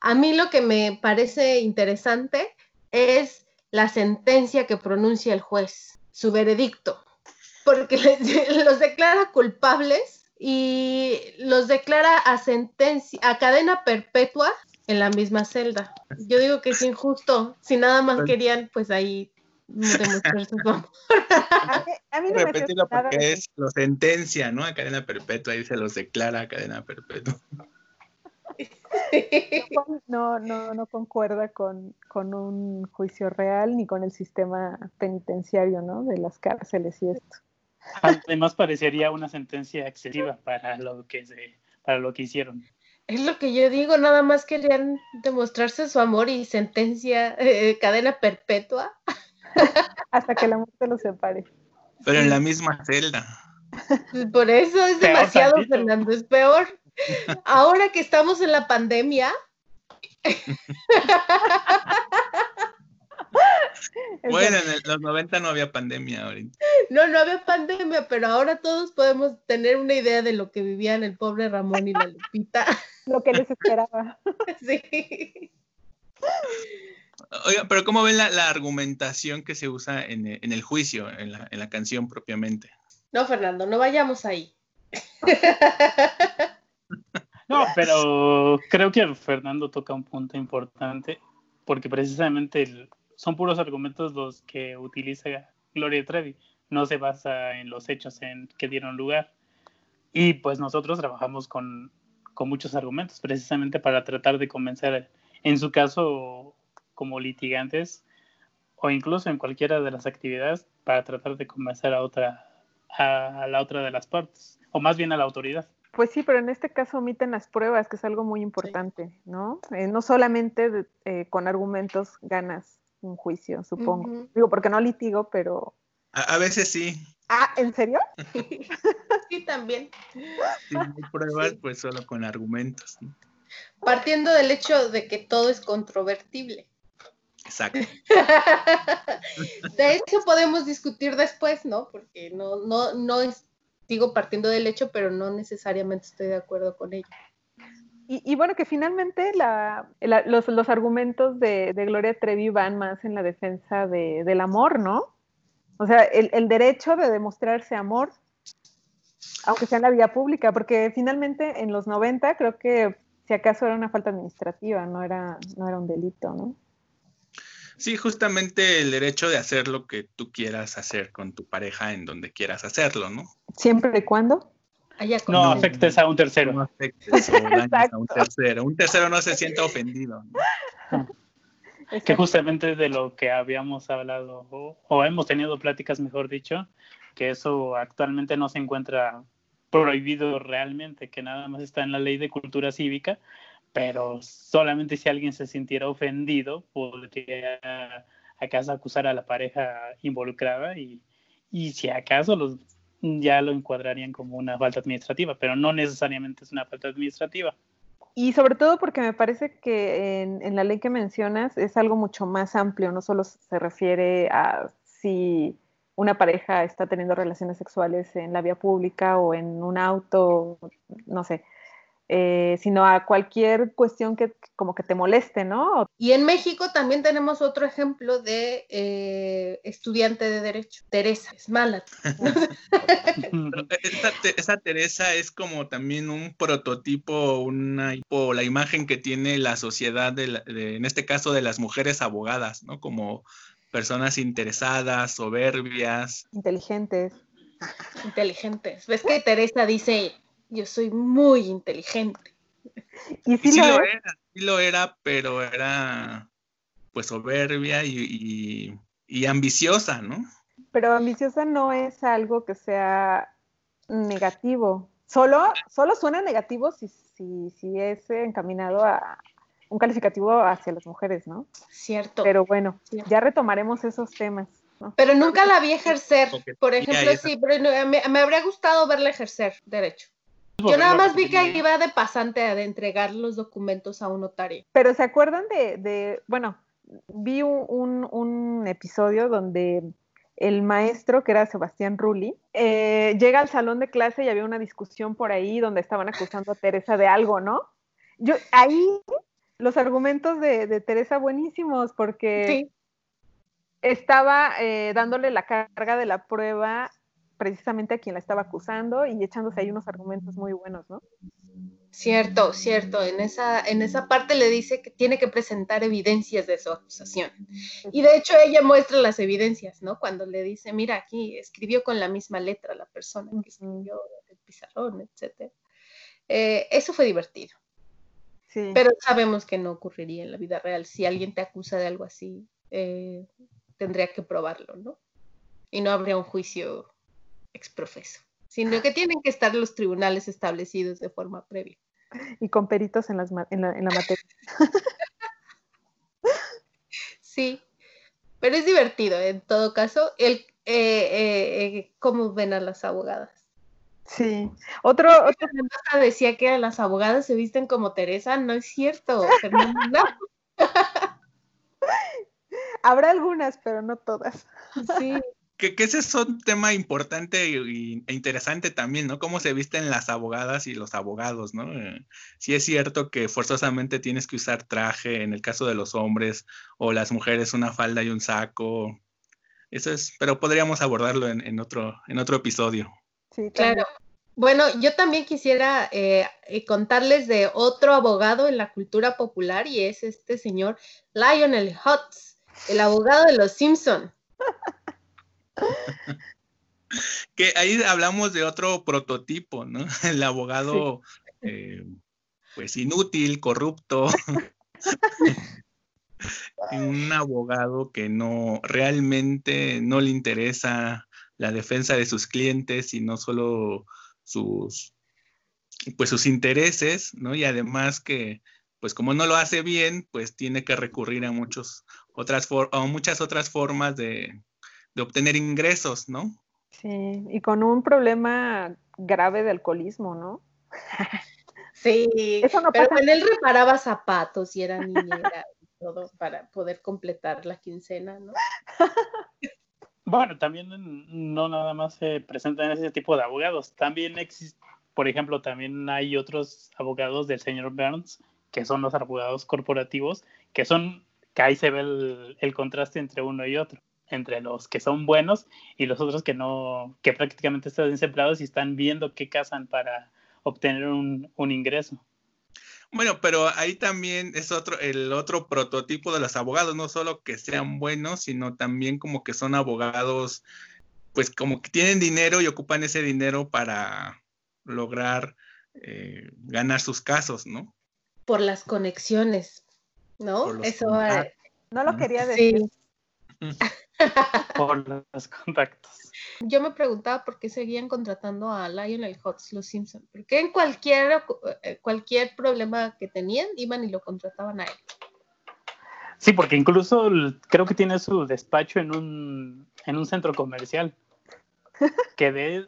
S1: a mí lo que me parece interesante es la sentencia que pronuncia el juez, su veredicto, porque los declara culpables y los declara a sentencia, a cadena perpetua en la misma celda. Yo digo que es injusto, si nada más querían, pues ahí demostrar su amor.
S4: a mí, no Repetirlo porque es, lo sentencia, ¿no? A cadena perpetua, ahí se los declara a cadena perpetua.
S2: No, no, no concuerda con, con, un juicio real ni con el sistema penitenciario, ¿no? De las cárceles y esto.
S3: Además parecería una sentencia excesiva para lo que se, para lo que hicieron.
S1: Es lo que yo digo, nada más querían demostrarse su amor y sentencia, eh, cadena perpetua.
S2: Hasta que la muerte los separe.
S4: Pero en la misma celda.
S1: Por eso es demasiado, Fernando, es peor. Ahora que estamos en la pandemia.
S4: Bueno, en los 90 no había pandemia ahorita.
S1: No, no había pandemia, pero ahora todos podemos tener una idea de lo que vivían el pobre Ramón y la Lupita.
S2: Lo que les esperaba.
S1: Sí.
S4: Oiga, pero ¿cómo ven la, argumentación que se usa en, el juicio, en la, en la canción propiamente?
S1: No, Fernando, no vayamos ahí.
S3: No, pero creo que Fernando toca un punto importante, porque precisamente el, son puros argumentos los que utiliza Gloria Trevi, no se basa en los hechos en que dieron lugar. Y pues nosotros trabajamos con, con muchos argumentos, precisamente para tratar de convencer, en su caso, como litigantes, o incluso en cualquiera de las actividades, para tratar de convencer a otra, a la otra de las partes, o más bien a la autoridad.
S2: Pues sí, pero en este caso omiten las pruebas, que es algo muy importante, ¿no? Eh, no solamente eh, con argumentos ganas un juicio, supongo. Digo, porque no litigo, pero...
S4: A, veces sí.
S2: Ah, ¿en serio?
S1: sí, también.
S4: Sin pruebas, pues solo con argumentos.
S1: Partiendo del hecho de que todo es controvertible.
S4: Exacto.
S1: de hecho, podemos discutir después, ¿no? Porque no, no, no es, digo partiendo del hecho, pero no necesariamente estoy de acuerdo con ello.
S2: Y, bueno, que finalmente los, argumentos de, Gloria Trevi van más en la defensa del amor, ¿no? O sea, el, derecho de demostrarse amor, aunque sea en la vía pública, porque finalmente en los 90 creo que si acaso era una falta administrativa, no era, no era un delito, ¿no?
S4: Sí, justamente el derecho de hacer lo que tú quieras hacer con tu pareja en donde quieras hacerlo, ¿no?
S2: Siempre y cuando
S3: no afectes a un tercero. No afectes o
S4: dañes a un tercero. Un tercero no se sienta ofendido.
S3: que justamente de lo que habíamos hablado o, hemos tenido pláticas, mejor dicho, que eso actualmente no se encuentra prohibido realmente, que nada más está en la ley de cultura cívica, pero solamente si alguien se sintiera ofendido podría acaso acusar a la pareja involucrada y, y si acaso los ya lo encuadrarían como una falta administrativa, pero no necesariamente es una falta administrativa.
S2: Y sobre todo porque me parece que en, la ley que mencionas es algo mucho más amplio, no solo se refiere a si una pareja está teniendo relaciones sexuales en la vía pública o en un auto, no sé, eh, sino a cualquier cuestión que como que te moleste, ¿no?
S1: Y en México también tenemos otro ejemplo de eh, estudiante de derecho, Teresa, es mala.
S4: esa, Teresa es como también un prototipo, una, o la imagen que tiene la sociedad, de, en este caso de las mujeres abogadas, ¿no? Como personas interesadas, soberbias.
S2: Inteligentes.
S1: Inteligentes. ¿Ves que Teresa dice, yo soy muy inteligente.
S4: Y sí, lo, era, sí lo era, pero era pues soberbia y, ambiciosa, ¿no?
S2: Pero ambiciosa no es algo que sea negativo. Solo, solo suena negativo si, si, si es encaminado a un calificativo hacia las mujeres, ¿no?
S1: Cierto.
S2: Pero bueno, ya retomaremos esos temas.
S1: Pero nunca la vi ejercer. Por ejemplo, sí, me habría gustado verla ejercer derecho. Yo nada más vi que iba de pasante a de entregar los documentos a un notario.
S2: Pero ¿se acuerdan de, bueno, vi un, episodio donde el maestro, que era Sebastián Rulli, eh, llega al salón de clase y había una discusión por ahí donde estaban acusando a Teresa de algo, ¿no? Yo, ahí los argumentos de, Teresa buenísimos porque estaba eh, dándole la carga de la prueba precisamente a quien la estaba acusando y echándose ahí unos argumentos muy buenos, ¿no?
S1: Cierto, cierto. En esa, en esa parte le dice que tiene que presentar evidencias de su acusación. Y de hecho ella muestra las evidencias, ¿no? Cuando le dice, mira, aquí escribió con la misma letra la persona que escribió el pizarrón, etc. Eh, eso fue divertido. Sí. Pero sabemos que no ocurriría en la vida real. Si alguien te acusa de algo así, eh, tendría que probarlo, ¿no? Y no habría un juicio exprofeso, sino que tienen que estar los tribunales establecidos de forma previa.
S2: Y con peritos en, las, en, la, materia.
S1: sí, pero es divertido en todo caso el eh, eh, cómo ven a las abogadas.
S2: Sí. Otro, otro...
S1: decía que las abogadas se visten como Teresa, no es cierto,
S2: Habrá algunas, pero no todas.
S1: Sí
S4: que, ese es un tema importante e interesante también, ¿no? Cómo se visten las abogadas y los abogados, ¿no? Eh, sí es cierto que forzosamente tienes que usar traje en el caso de los hombres o las mujeres una falda y un saco. Eso es, pero podríamos abordarlo en, otro, en otro episodio.
S1: Sí, claro. Bueno, yo también quisiera eh, eh, contarles de otro abogado en la cultura popular y es este señor Lionel Hutz, el abogado de los Simpson.
S4: Que ahí hablamos de otro prototipo, ¿no? El abogado, eh, pues inútil, corrupto. un abogado que no realmente no le interesa la defensa de sus clientes y no solo sus pues sus intereses, ¿no? Y además que pues como no lo hace bien, pues tiene que recurrir a muchos otras a muchas otras formas de, de obtener ingresos, ¿no?
S2: Sí, y con un problema grave de alcoholismo, ¿no?
S1: Sí, Eso no pero él reparaba zapatos y era niñera y todo para poder completar la quincena, ¿no?
S3: Bueno, también no nada más se presentan ese tipo de abogados, también existe, por ejemplo, también hay otros abogados del señor Burns, que son los abogados corporativos, que son, que ahí se ve el contraste entre uno y otro entre los que son buenos y los otros que no, que prácticamente están desempleados y están viendo qué cazan para obtener un, ingreso.
S4: Bueno, pero ahí también es otro, el otro prototipo de los abogados, no solo que sean buenos, sino también como que son abogados, pues como que tienen dinero y ocupan ese dinero para lograr eh, ganar sus casos, ¿no?
S1: Por las conexiones, ¿no? Eso
S2: no lo quería decir.
S3: por los contactos.
S1: Yo me preguntaba por qué seguían contratando a Lionel Hutz, los Simpsons. Porque en cualquier, eh, cualquier problema que tenían, iban y lo contrataban a él.
S3: Sí, porque incluso creo que tiene su despacho en un, en un centro comercial. Que de,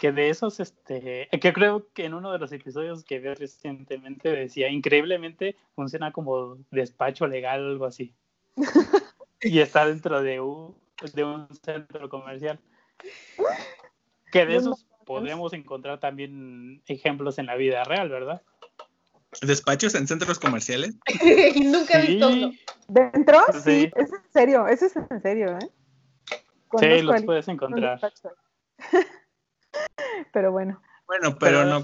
S3: que de esos, este, que creo que en uno de los episodios que vi recientemente decía, increíblemente funciona como despacho legal o algo así. y está dentro de un, de un centro comercial. Que de esos podemos encontrar también ejemplos en la vida real, ¿verdad?
S4: ¿Despachos en centros comerciales?
S1: Nunca he visto uno.
S2: ¿Dentro? Sí. es en serio, eso es en serio, ¿eh?
S3: sí, los puedes encontrar.
S2: pero bueno.
S4: Bueno, pero, no.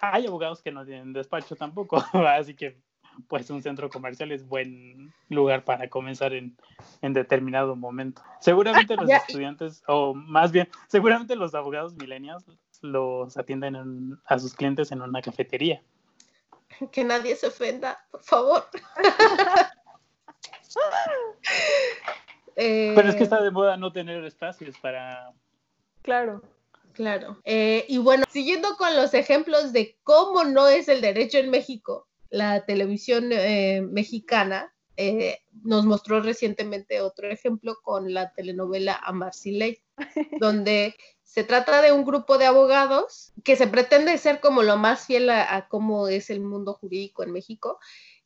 S3: hay abogados que no tienen despacho tampoco, así que pues un centro comercial es buen lugar para comenzar en, determinado momento. Seguramente los estudiantes, o más bien, seguramente los abogados milenios los atienden a sus clientes en una cafetería.
S1: Que nadie se ofenda, por favor.
S3: Pero es que está de moda no tener espacios para...
S2: Claro.
S1: Claro. Eh, y bueno, siguiendo con los ejemplos de cómo no es el derecho en México, la televisión eh, mexicana eh, nos mostró recientemente otro ejemplo con la telenovela Amarsi Ley, donde se trata de un grupo de abogados que se pretende ser como lo más fiel a, cómo es el mundo jurídico en México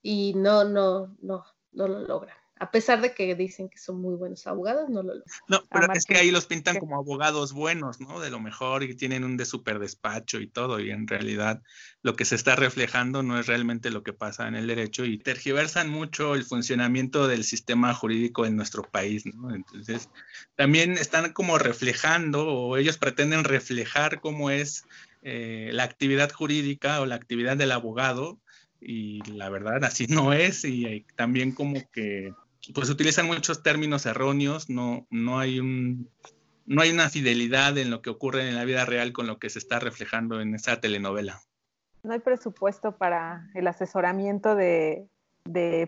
S1: y no, no, no, no lo logran a pesar de que dicen que son muy buenos abogados, no lo
S4: No, pero es que ahí los pintan como abogados buenos, ¿no? De lo mejor y tienen un de super despacho y todo, y en realidad lo que se está reflejando no es realmente lo que pasa en el derecho y tergiversan mucho el funcionamiento del sistema jurídico en nuestro país, ¿no? Entonces, también están como reflejando o ellos pretenden reflejar cómo es eh, la actividad jurídica o la actividad del abogado y la verdad así no es y también como que pues utilizan muchos términos erróneos, no, no, hay un, no hay una fidelidad en lo que ocurre en la vida real con lo que se está reflejando en esa telenovela.
S2: No hay presupuesto para el asesoramiento de,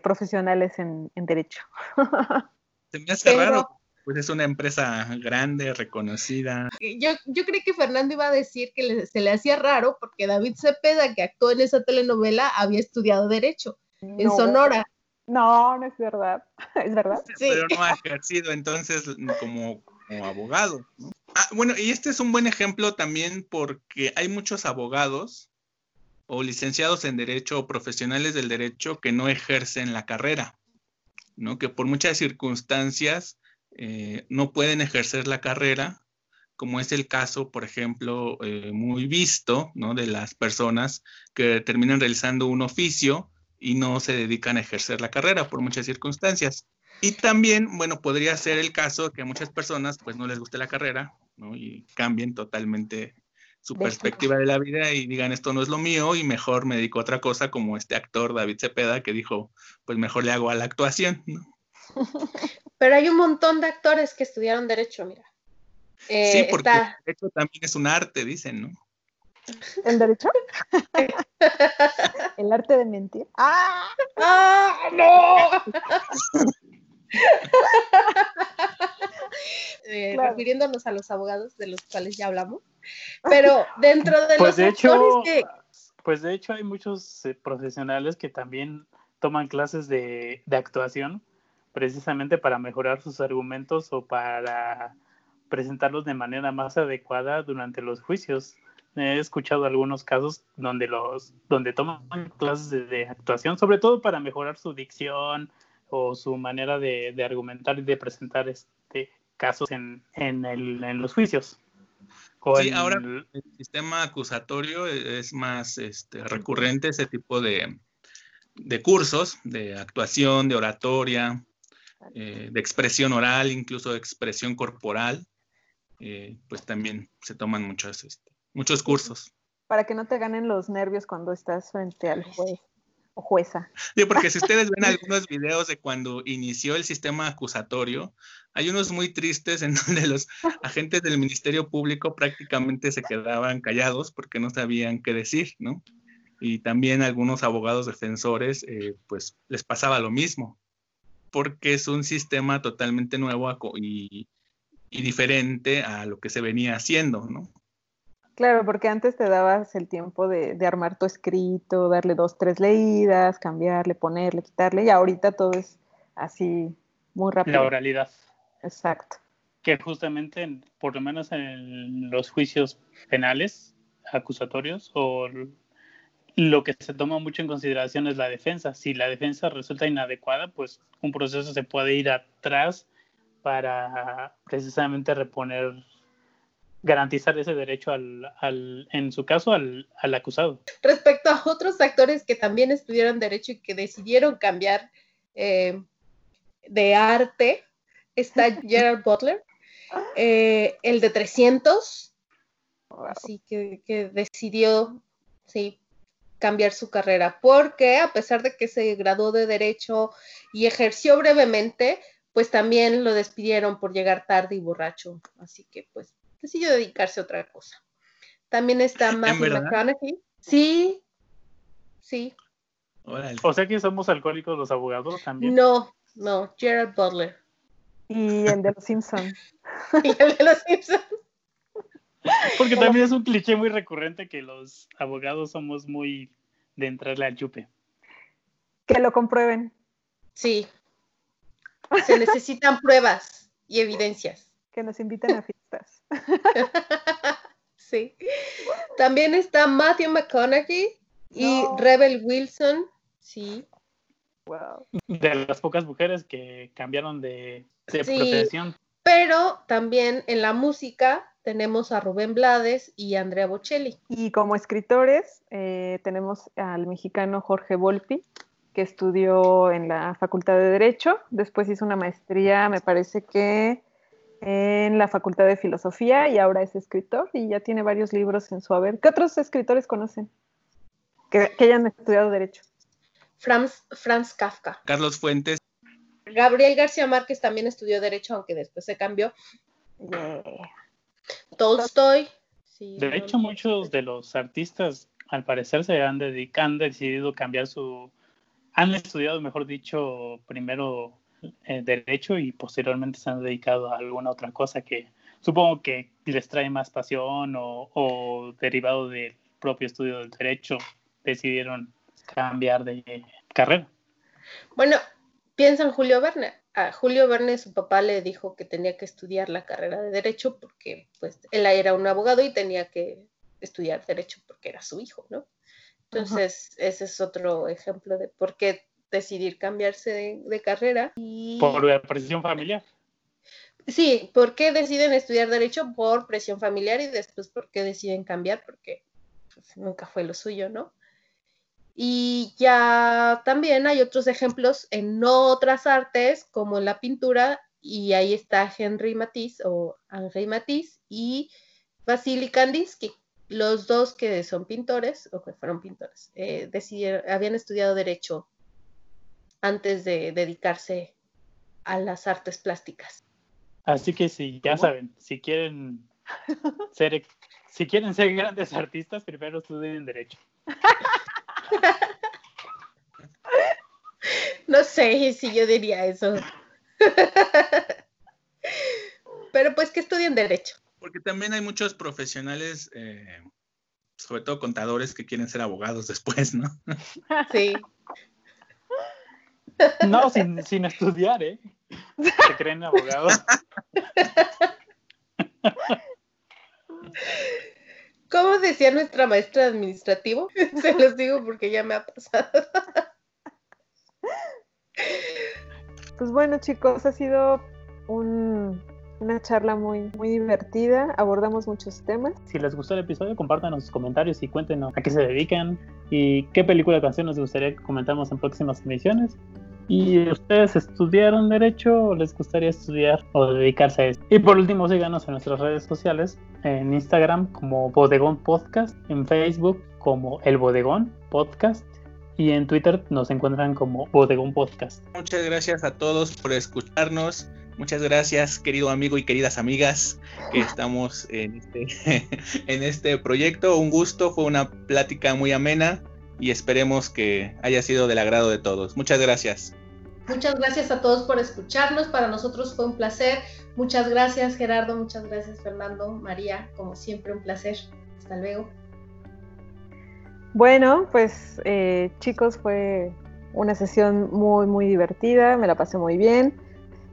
S2: profesionales en, derecho.
S4: Se me hace raro, pues es una empresa grande, reconocida.
S1: Yo, yo creí que Fernando iba a decir que se le hacía raro porque David Cepeda, que actuó en esa telenovela, había estudiado derecho en Sonora.
S2: No, no es verdad. ¿Es verdad?
S4: Sí. Pero no ha ejercido entonces como, abogado. Ah, bueno, y este es un buen ejemplo también porque hay muchos abogados o licenciados en derecho o profesionales del derecho que no ejercen la carrera, ¿no? Que por muchas circunstancias eh, no pueden ejercer la carrera, como es el caso, por ejemplo, eh, muy visto, ¿no? De las personas que terminan realizando un oficio y no se dedican a ejercer la carrera por muchas circunstancias. Y también, bueno, podría ser el caso que a muchas personas pues no les guste la carrera, ¿no? Y cambien totalmente su perspectiva de la vida y digan esto no es lo mío y mejor me dedico a otra cosa como este actor David Cepeda que dijo pues mejor le hago a la actuación, ¿no?
S1: Pero hay un montón de actores que estudiaron derecho, mira.
S4: sí, eh, porque el derecho también es un arte, dicen, ¿no?
S2: ¿El derecho? El arte de mentir.
S1: ¡Ah! ¡Ah! ¡No! Eh, refiriéndonos a los abogados de los cuales ya hablamos. Pero dentro de
S3: pues
S1: los
S3: de hecho, Pues de hecho hay muchos eh, profesionales que también toman clases de, de actuación precisamente para mejorar sus argumentos o para presentarlos de manera más adecuada durante los juicios he escuchado algunos casos donde los donde toman clases de, actuación, sobre todo para mejorar su dicción o su manera de, argumentar y de presentar este casos en, en, los juicios.
S4: sí, ahora el, sistema acusatorio es más este, recurrente ese tipo de, de, cursos de actuación, de oratoria, eh, de expresión oral, incluso de expresión corporal. Eh, pues también se toman muchas este, muchos cursos.
S2: Para que no te ganen los nervios cuando estás frente al juez. o jueza.
S4: Sí, porque si ustedes ven algunos videos de cuando inició el sistema acusatorio, hay unos muy tristes en donde los agentes del Ministerio Público prácticamente se quedaban callados porque no sabían qué decir, ¿no? Y también algunos abogados defensores, eh, pues les pasaba lo mismo, porque es un sistema totalmente nuevo y, y diferente a lo que se venía haciendo, ¿no?
S2: Claro, porque antes te dabas el tiempo de, armar tu escrito, darle dos, tres leídas, cambiarle, ponerle, quitarle, y ahorita todo es así muy rápido.
S3: La oralidad.
S2: Exacto.
S3: Que justamente, por lo menos en los juicios penales, acusatorios, o lo que se toma mucho en consideración es la defensa. Si la defensa resulta inadecuada, pues un proceso se puede ir atrás para precisamente reponer garantizar ese derecho al, en su caso, al, acusado.
S1: Respecto a otros actores que también estudiaron derecho y que decidieron cambiar eh, de arte, está Gerard Butler, eh, el de 300, así que, que decidió, sí, cambiar su carrera, porque a pesar de que se graduó de derecho y ejerció brevemente, pues también lo despidieron por llegar tarde y borracho, así que pues decidió dedicarse a otra cosa. También está Matthew McConaughey. Sí, sí.
S3: O sea que somos alcohólicos los abogados también.
S1: No, no, Gerald Butler.
S2: Y el de los Simpsons.
S1: y el de los Simpsons.
S3: Porque también es un cliché muy recurrente que los abogados somos muy de entrarle al chupe.
S2: Que lo comprueben.
S1: Sí. Se necesitan pruebas y evidencias.
S2: Que nos inviten a fiestas.
S1: sí. También está Matthew McConaughey y Rebel Wilson. Sí.
S2: Wow.
S3: De las pocas mujeres que cambiaron de, profesión.
S1: Pero también en la música tenemos a Rubén Blades y Andrea Bocelli.
S2: Y como escritores eh, tenemos al mexicano Jorge Volpi, que estudió en la Facultad de Derecho, después hizo una maestría, me parece que en la Facultad de Filosofía y ahora es escritor y ya tiene varios libros en su haber. ¿Qué otros escritores conocen que, hayan estudiado Derecho?
S1: Franz, Franz Kafka.
S4: Carlos Fuentes.
S1: Gabriel García Márquez también estudió Derecho, aunque después se cambió. Tolstoy.
S3: de hecho, muchos de los artistas, al parecer, se han, dedicado, han decidido cambiar su... Han estudiado, mejor dicho, primero eh, derecho y posteriormente se han dedicado a alguna otra cosa que supongo que les trae más pasión o, derivado del propio estudio del derecho decidieron cambiar de carrera.
S1: Bueno, piensa en Julio Verne. A Julio Verne su papá le dijo que tenía que estudiar la carrera de derecho porque pues él era un abogado y tenía que estudiar derecho porque era su hijo, ¿no? Entonces, ese es otro ejemplo de por qué decidir cambiarse de, carrera.
S3: Por la presión familiar.
S1: Sí, ¿por qué deciden estudiar derecho? Por presión familiar y después por qué deciden cambiar, porque pues, nunca fue lo suyo, ¿no? Y ya también hay otros ejemplos en otras artes, como la pintura, y ahí está Henry Matisse o Henri Matisse y Vasily Kandinsky. Los dos que son pintores, o que fueron pintores, eh, decidieron, habían estudiado derecho antes de dedicarse a las artes plásticas.
S3: Así que sí, ya saben, si quieren ser si quieren ser grandes artistas, primero estudien derecho.
S1: No sé si yo diría eso. Pero pues que estudien derecho.
S4: Porque también hay muchos profesionales, eh, sobre todo contadores, que quieren ser abogados después, ¿no?
S1: Sí.
S3: No, sin, sin estudiar, ¿eh? Se creen abogados.
S1: ¿Cómo decía nuestra maestra de administrativo? Se los digo porque ya me ha pasado.
S2: Pues bueno, chicos, ha sido una charla muy, muy divertida. Abordamos muchos temas.
S3: Si les gustó el episodio, compártanos sus comentarios y cuéntenos a qué se dedican y qué película o canción nos gustaría que comentamos en próximas emisiones. ¿Y ustedes estudiaron Derecho o les gustaría estudiar o dedicarse a eso? Y por último, síganos en nuestras redes sociales, en Instagram como Bodegón Podcast, en Facebook como El Bodegón Podcast y en Twitter nos encuentran como Bodegón Podcast.
S4: Muchas gracias a todos por escucharnos. Muchas gracias, querido amigo y queridas amigas, que estamos en este, en este proyecto. Un gusto, fue una plática muy amena y esperemos que haya sido del agrado de todos. Muchas gracias.
S1: Muchas gracias a todos por escucharnos. Para nosotros fue un placer. Muchas gracias, Gerardo. Muchas gracias, Fernando. María, como siempre, un placer. Hasta luego.
S2: Bueno, pues eh, chicos, fue una sesión muy, muy divertida. Me la pasé muy bien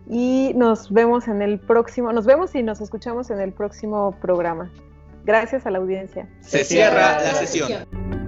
S2: y nos vemos en el próximo, nos vemos y nos escuchamos en el próximo programa. Gracias a la audiencia.
S4: Se cierra la sesión.